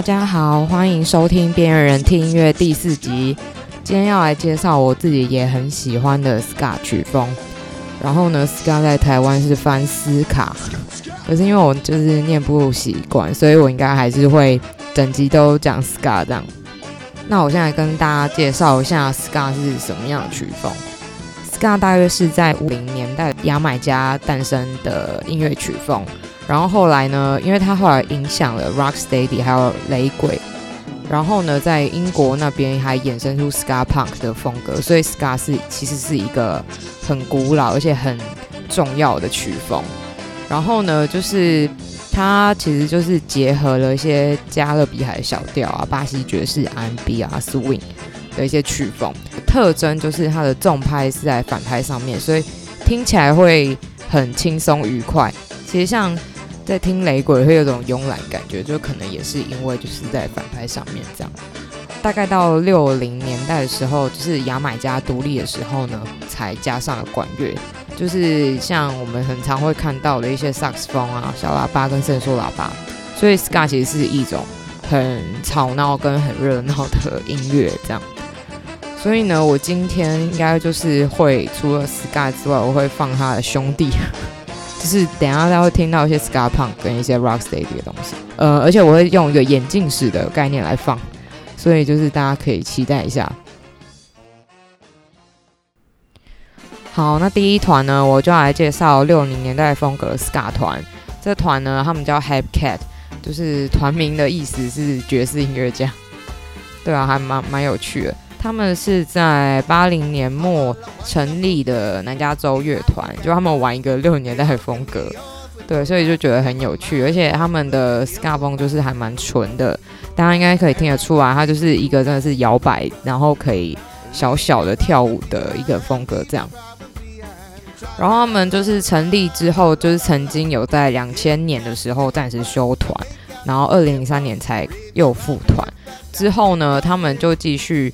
大家好，欢迎收听《边缘人听音乐》第四集。今天要来介绍我自己也很喜欢的 Ska 曲风。然后呢，Ska 在台湾是翻斯卡，可是因为我就是念不习惯，所以我应该还是会整集都讲 Ska 这样。那我现在跟大家介绍一下 Ska 是什么样的曲风。Ska 大约是在五零年代牙买加诞生的音乐曲风。然后后来呢，因为他后来影响了 Rocksteady 还有雷鬼，然后呢，在英国那边还衍生出 Ska Punk 的风格，所以 Ska 是其实是一个很古老而且很重要的曲风。然后呢，就是它其实就是结合了一些加勒比海小调啊、巴西爵士、R&B 啊、Swing 的一些曲风，特征就是它的重拍是在反拍上面，所以听起来会很轻松愉快。其实像在听雷鬼会有种慵懒感觉，就可能也是因为就是在反拍上面这样。大概到六零年代的时候，就是牙买加独立的时候呢，才加上了管乐，就是像我们很常会看到的一些萨克斯风啊、小喇叭跟伸缩喇叭。所以 Ska 其实是一种很吵闹跟很热闹的音乐这样。所以呢，我今天应该就是会除了 Ska 之外，我会放他的兄弟。就是等下大家会听到一些 Ska Punk 跟一些 Rocksteady 的东西，呃，而且我会用一个眼镜式的概念来放，所以就是大家可以期待一下。好，那第一团呢，我就要来介绍六零年代风格的 Ska 团。这团呢，他们叫 Hepcat，就是团名的意思是爵士音乐家。对啊，还蛮蛮有趣的。他们是在八零年末成立的南加州乐团，就他们玩一个六年代的风格，对，所以就觉得很有趣，而且他们的 Ska 风就是还蛮纯的，大家应该可以听得出来，它就是一个真的是摇摆，然后可以小小的跳舞的一个风格这样。然后他们就是成立之后，就是曾经有在两千年的时候暂时休团，然后二零零三年才又复团，之后呢，他们就继续。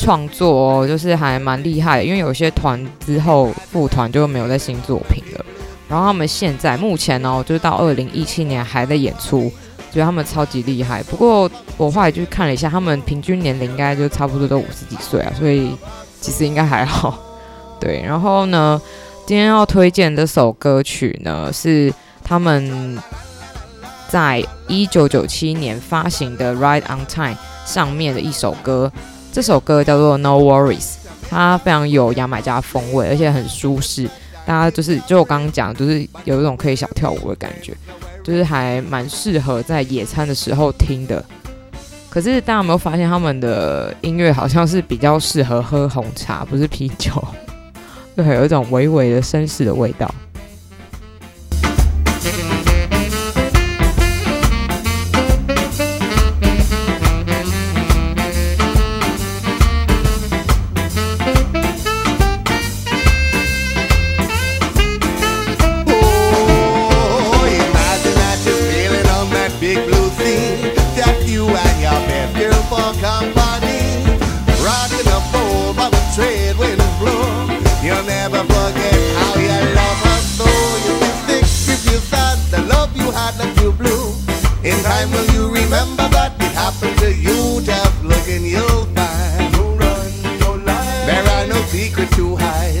创作哦，就是还蛮厉害，因为有些团之后复团就没有再新作品了。然后他们现在目前哦，就是到二零一七年还在演出，觉得他们超级厉害。不过我后来就看了一下，他们平均年龄应该就差不多都五十几岁啊，所以其实应该还好。对，然后呢，今天要推荐这首歌曲呢，是他们在一九九七年发行的《Right on Time》上面的一首歌。这首歌叫做《No Worries》，它非常有牙买加风味，而且很舒适。大家就是，就我刚刚讲，就是有一种可以小跳舞的感觉，就是还蛮适合在野餐的时候听的。可是大家有没有发现，他们的音乐好像是比较适合喝红茶，不是啤酒，就还有一种微微的绅士的味道。In time will you remember that it happened to you? Just look and you'll find no run, no lie. There are no secrets to hide.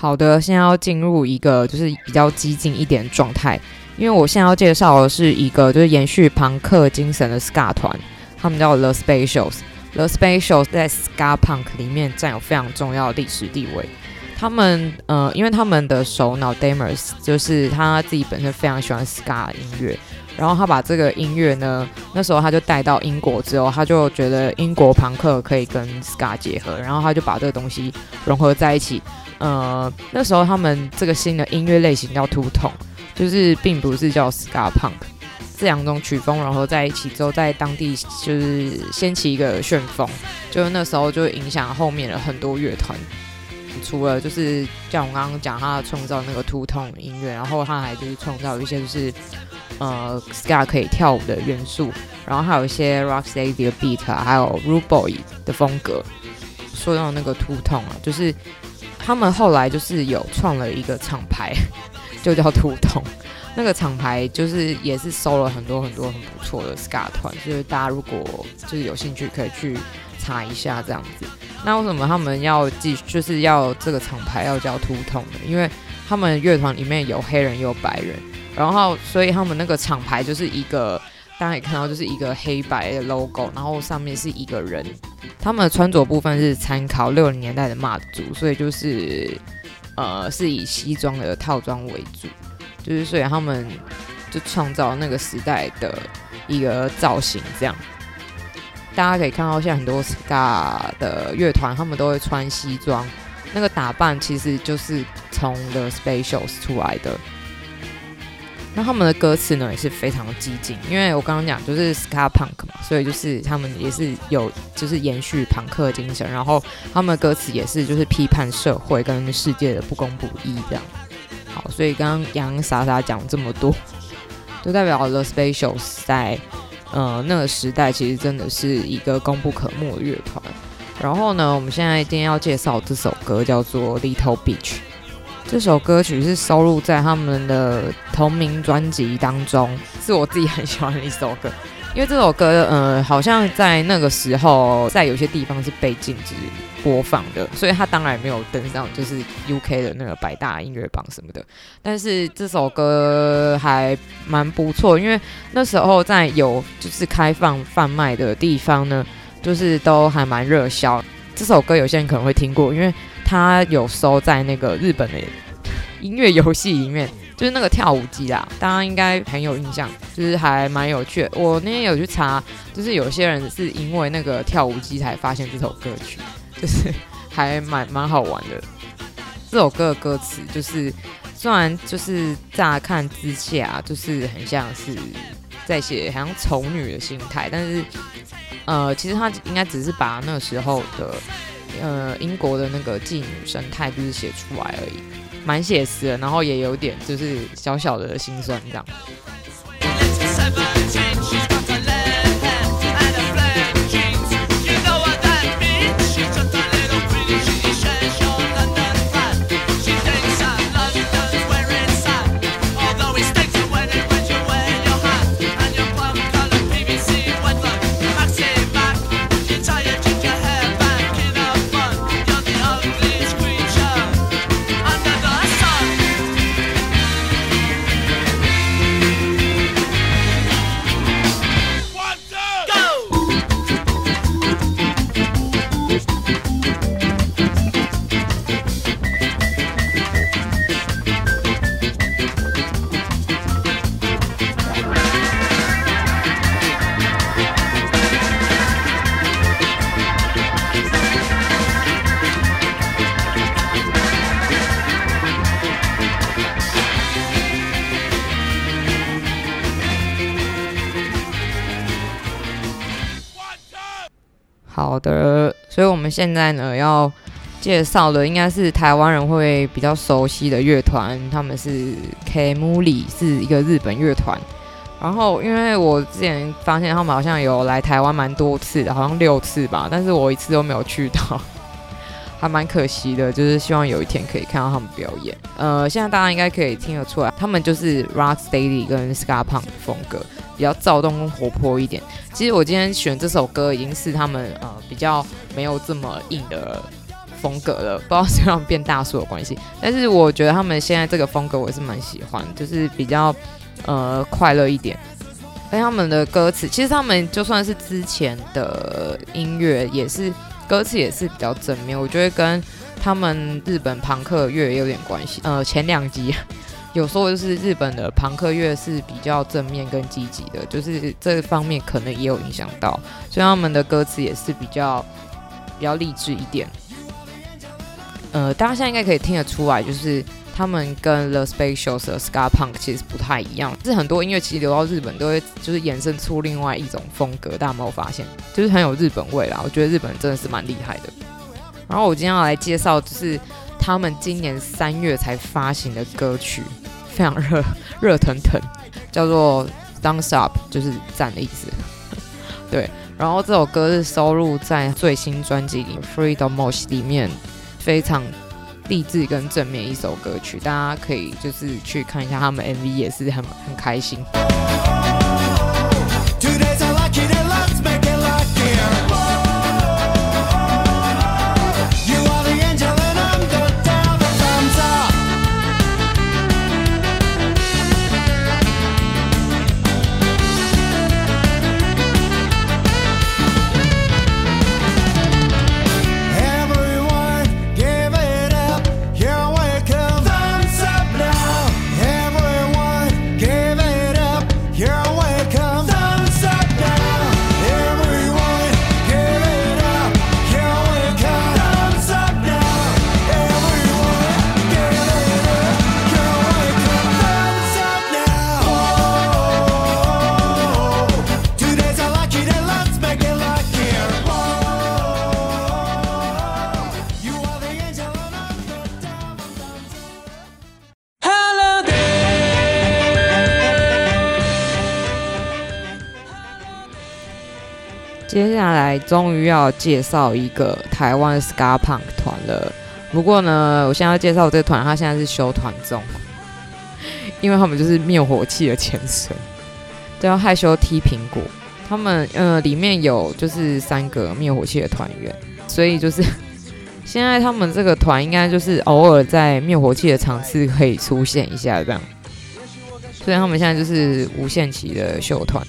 好的，现在要进入一个就是比较激进一点的状态，因为我现在要介绍的是一个就是延续庞克精神的 Ska 团，他们叫 The Specials。The Specials 在 Ska Punk 里面占有非常重要的历史地位。他们呃，因为他们的首脑 Damers 就是他自己本身非常喜欢 Ska 音乐，然后他把这个音乐呢，那时候他就带到英国之后，他就觉得英国朋克可以跟 Ska 结合，然后他就把这个东西融合在一起。呃，那时候他们这个新的音乐类型叫 Two Tone，就是并不是叫 Ska Punk，这两种曲风融合在一起之后，在当地就是掀起一个旋风，就是那时候就影响后面了很多乐团。除了就是像我刚刚讲，他创造那个 two tone 音乐，然后他还就是创造一些就是呃 ska 可以跳舞的元素，然后还有一些 rocksteady 的 beat 啊，还有 rude boy 的风格。说到那个 two tone 啊，就是他们后来就是有创了一个厂牌，就叫 two tone。那个厂牌就是也是收了很多很多很不错的 ska 团，就是大家如果就是有兴趣可以去查一下这样子。那为什么他们要继就是要这个厂牌要叫 Two Tone 呢？因为他们乐团里面有黑人也有白人，然后所以他们那个厂牌就是一个大家也看到就是一个黑白的 logo，然后上面是一个人。他们的穿着部分是参考六零年代的 mod 族，所以就是呃是以西装的套装为主。就是，所以他们就创造那个时代的一个造型，这样大家可以看到，现在很多 ska 的乐团，他们都会穿西装，那个打扮其实就是从 The Specials 出来的。那他们的歌词呢，也是非常激进，因为我刚刚讲就是 ska punk 嘛，所以就是他们也是有就是延续朋克精神，然后他们的歌词也是就是批判社会跟世界的不公不义这样。好，所以刚刚洋洋洒洒讲这么多，就代表 The Specials 在呃那个时代其实真的是一个功不可没的乐团。然后呢，我们现在今天要介绍这首歌叫做《Little Beach》，这首歌曲是收录在他们的同名专辑当中，是我自己很喜欢的一首歌。因为这首歌，呃，好像在那个时候，在有些地方是被禁止播放的，所以它当然没有登上就是 UK 的那个百大音乐榜什么的。但是这首歌还蛮不错，因为那时候在有就是开放贩卖的地方呢，就是都还蛮热销。这首歌有些人可能会听过，因为它有收在那个日本的音乐游戏里面。就是那个跳舞机啦，大家应该很有印象，就是还蛮有趣的。我那天有去查，就是有些人是因为那个跳舞机才发现这首歌曲，就是还蛮蛮好玩的。这首歌的歌词就是，虽然就是乍看之下就是很像是在写好像丑女的心态，但是呃，其实他应该只是把那时候的呃英国的那个妓女生态就是写出来而已。蛮写实的，然后也有点就是小小的心酸这样。好的，所以我们现在呢要介绍的应该是台湾人会比较熟悉的乐团，他们是 K-Muli，是一个日本乐团。然后因为我之前发现他们好像有来台湾蛮多次的，好像六次吧，但是我一次都没有去到，还蛮可惜的。就是希望有一天可以看到他们表演。呃，现在大家应该可以听得出来，他们就是 Rocksteady 跟 Ska Punk 的风格。比较躁动跟活泼一点。其实我今天选这首歌已经是他们呃比较没有这么硬的风格了，不知道是让变大叔的关系。但是我觉得他们现在这个风格我也是蛮喜欢，就是比较呃快乐一点。而他们的歌词，其实他们就算是之前的音乐，也是歌词也是比较正面。我觉得跟他们日本朋克乐也有点关系。呃，前两集。有时候就是日本的朋克乐是比较正面跟积极的，就是这方面可能也有影响到，所以他们的歌词也是比较比较励志一点。呃，大家现在应该可以听得出来，就是他们跟 The Specials 的 Ska Punk 其实不太一样。就是很多音乐其实流到日本都会就是衍生出另外一种风格，大家有没有发现？就是很有日本味啦。我觉得日本真的是蛮厉害的。然后我今天要来介绍，就是他们今年三月才发行的歌曲，非常热热腾腾，叫做 Dance Up，就是赞的意思。对，然后这首歌是收录在最新专辑里《Freedom o s h》里面，非常励志跟正面一首歌曲，大家可以就是去看一下他们 MV，也是很很开心。来终于要介绍一个台湾 Ska Punk 团了。不过呢，我现在要介绍这个团，他现在是休团中，因为他们就是灭火器的前身，叫害羞踢苹果。他们呃里面有就是三个灭火器的团员，所以就是 现在他们这个团应该就是偶尔在灭火器的场次可以出现一下这样。所以他们现在就是无限期的休团。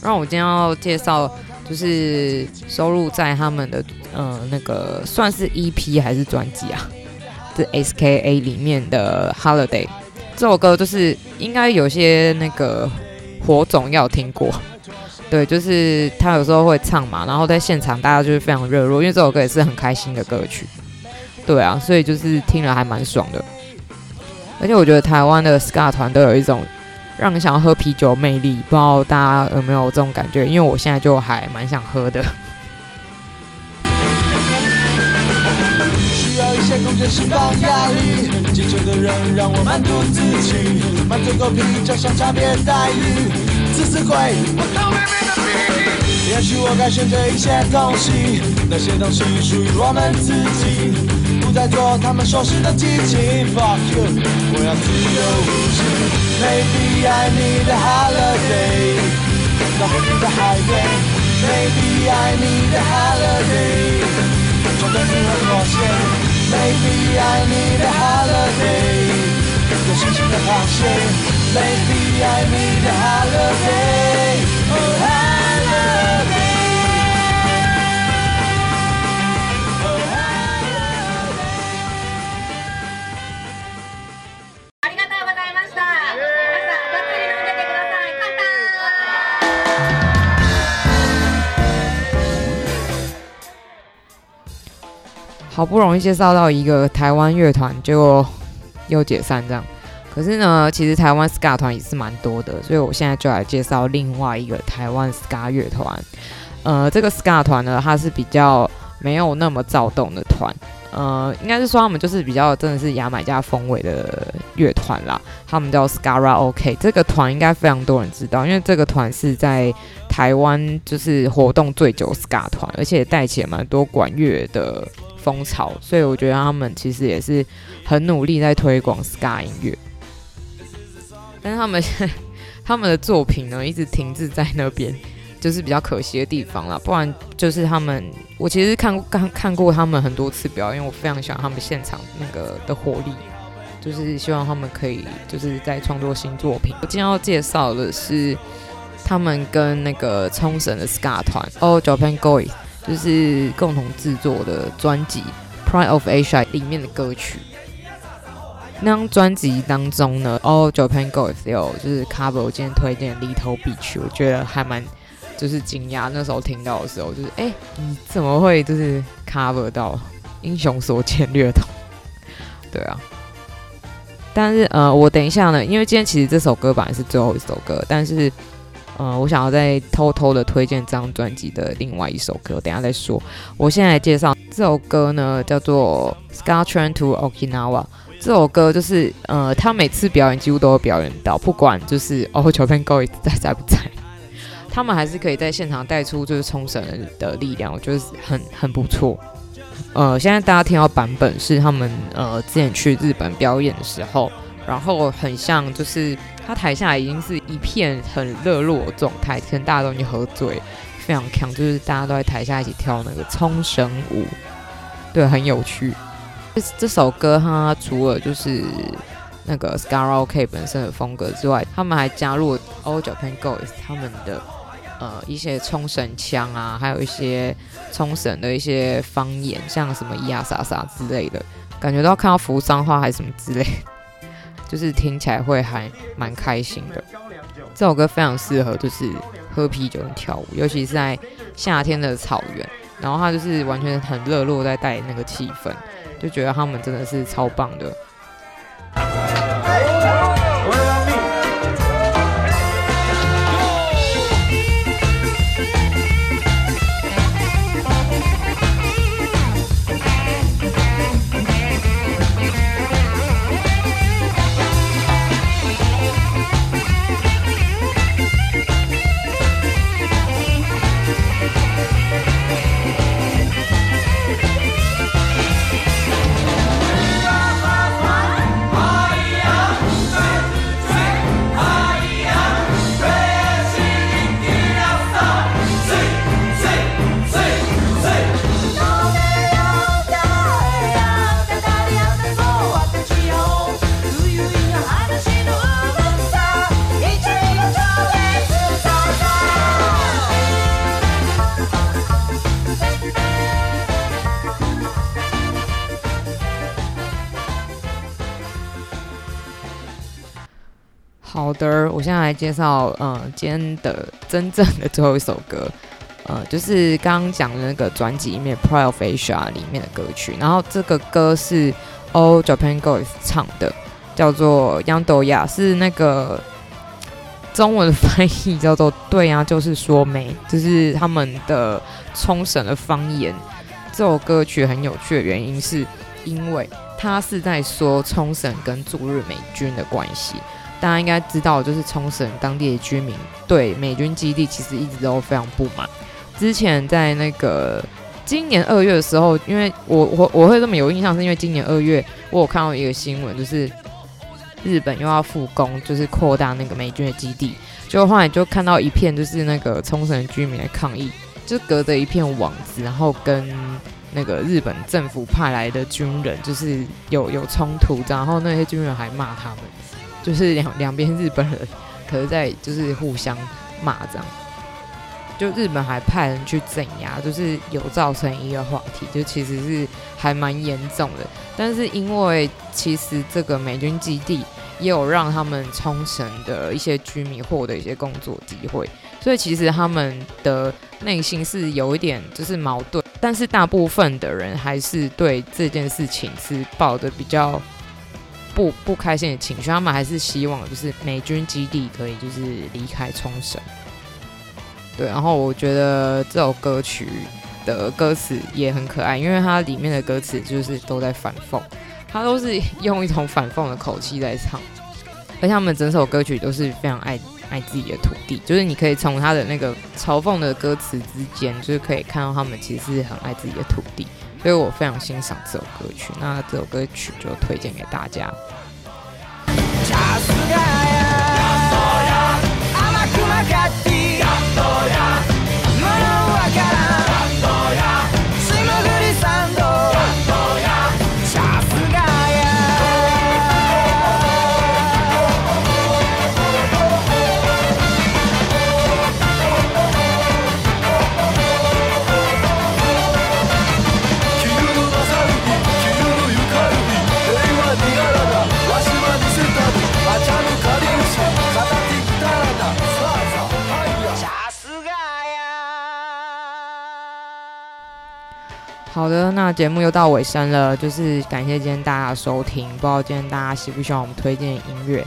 让我今天要介绍。就是收录在他们的呃那个算是 EP 还是专辑啊？是 SKA 里面的 Holiday 这首歌，就是应该有些那个火种要听过，对，就是他有时候会唱嘛，然后在现场大家就是非常热络，因为这首歌也是很开心的歌曲，对啊，所以就是听了还蛮爽的，而且我觉得台湾的 Ska 团都有一种。让你想要喝啤酒魅力，不知道大家有没有这种感觉？因为我现在就还蛮想喝的。需要一些空间释放压力，坚强的人让我满足自己，满嘴狗屁加上差别待遇，自私鬼。也许我该选择一些东西，那些东西属于我们自己。不再做他们熟悉的激情，Fuck you，我要自由呼吸。Maybe I need a holiday，到和平的海边。Maybe I need a holiday，冲断任何妥协。Maybe I need a holiday，有信心的航行。Maybe I need a holiday。好不容易介绍到一个台湾乐团，结果又解散这样。可是呢，其实台湾 Ska 团也是蛮多的，所以我现在就来介绍另外一个台湾 Ska 乐团。呃，这个 Ska 团呢，它是比较没有那么躁动的团。呃，应该是说他们就是比较真的是牙买加风味的乐团啦。他们叫 Skara OK，这个团应该非常多人知道，因为这个团是在台湾就是活动最久 Ska 团，而且带起了蛮多管乐的。风潮，所以我觉得他们其实也是很努力在推广 Ska 音乐，但是他们 他们的作品呢，一直停滞在那边，就是比较可惜的地方啦。不然就是他们，我其实看过看看过他们很多次表演，我非常喜欢他们现场那个的活力，就是希望他们可以就是在创作新作品。我今天要介绍的是他们跟那个冲绳的 Ska 团哦，Japan Go 就是共同制作的专辑《Pride of Asia》里面的歌曲。那张专辑当中呢，All Japan Girls 有就是 cover 我今天推荐《Little Beach》，我觉得还蛮就是惊讶。那时候听到的时候，就是哎、你怎么会就是 cover 到英雄所见略同？对啊。但是呃，我等一下呢，因为今天其实这首歌本来是最后一首歌，但是。呃，我想要再偷偷的推荐这张专辑的另外一首歌，等下再说。我现在介绍这首歌呢叫做《Ska Train to Okinawa》。这首歌就是，呃，他每次表演几乎都会表演到，不管就是 哦，Japan Go 在在不在，他们还是可以在现场带出就是冲绳的力量，我觉得很很不错。呃，现在大家听到版本是他们呃之前去日本表演的时候，然后很像就是他台下已经是一片很热络的状态，可能大家都已经喝醉，非常强，就是大家都在台下一起跳那个冲绳舞，对，很有趣。这这首歌它除了就是那个 Scarao K 本身的风格之外，他们还加入 All Japan Goes 他们的呃一些冲绳腔啊，还有一些冲绳的一些方言，像什么咿呀啥啥之类的，感觉都要看到扶桑话还是什么之类，就是听起来会还蛮开心的。这首歌非常适合就是喝啤酒跟跳舞，尤其是在夏天的草原，然后它就是完全很热络，在带那个气氛。就觉得他们真的是超棒的。的，我现在来介绍，呃，今天的真正的最后一首歌，呃，就是刚刚讲的那个专辑里面《p r i o f a s i a》里面的歌曲。然后这个歌是 All Japan Goes 唱的，叫做《Yandoya》，是那个中文翻译叫做“对呀、就是说没”，就是他们的冲绳的方言。这首歌曲很有趣的原因是，因为它是在说冲绳跟驻日美军的关系。大家应该知道，就是冲绳当地的居民对美军基地其实一直都非常不满。之前在那个今年二月的时候，因为我我我会这么有印象，是因为今年二月我有看到一个新闻，就是日本又要复工，就是扩大那个美军的基地。就后来就看到一片，就是那个冲绳居民的抗议，就隔着一片网子，然后跟那个日本政府派来的军人就是有有冲突，然后那些军人还骂他们。就是两两边日本人，可是在就是互相骂这样，就日本还派人去镇压，就是有造成一个话题，就其实是还蛮严重的。但是因为其实这个美军基地也有让他们冲绳的一些居民获得一些工作机会，所以其实他们的内心是有一点就是矛盾。但是大部分的人还是对这件事情是抱着比较。不不开心的情绪，他们还是希望就是美军基地可以就是离开冲绳。对，然后我觉得这首歌曲的歌词也很可爱，因为它里面的歌词就是都在反讽，它都是用一种反讽的口气在唱，而且他们整首歌曲都是非常爱爱自己的土地，就是你可以从他的那个嘲讽的歌词之间，就是可以看到他们其实是很爱自己的土地。所以我非常欣赏这首歌曲，那这首歌曲就推荐给大家。那节目又到尾声了，就是感谢今天大家收听，不知道今天大家喜不喜欢我们推荐的音乐。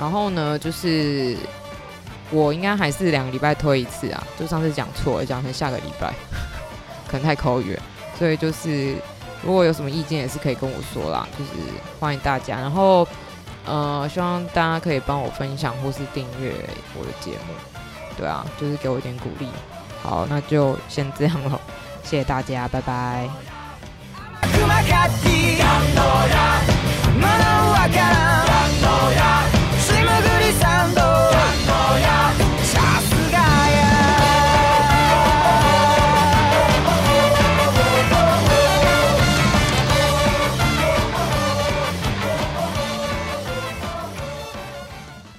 然后呢，就是我应该还是两个礼拜推一次啊，就上次讲错，讲成下个礼拜，可能太口语，所以就是如果有什么意见也是可以跟我说啦，就是欢迎大家。然后呃，希望大家可以帮我分享或是订阅我的节目，对啊，就是给我一点鼓励。好，那就先这样了，谢谢大家，拜拜。キャッ」「やっとやまだわからん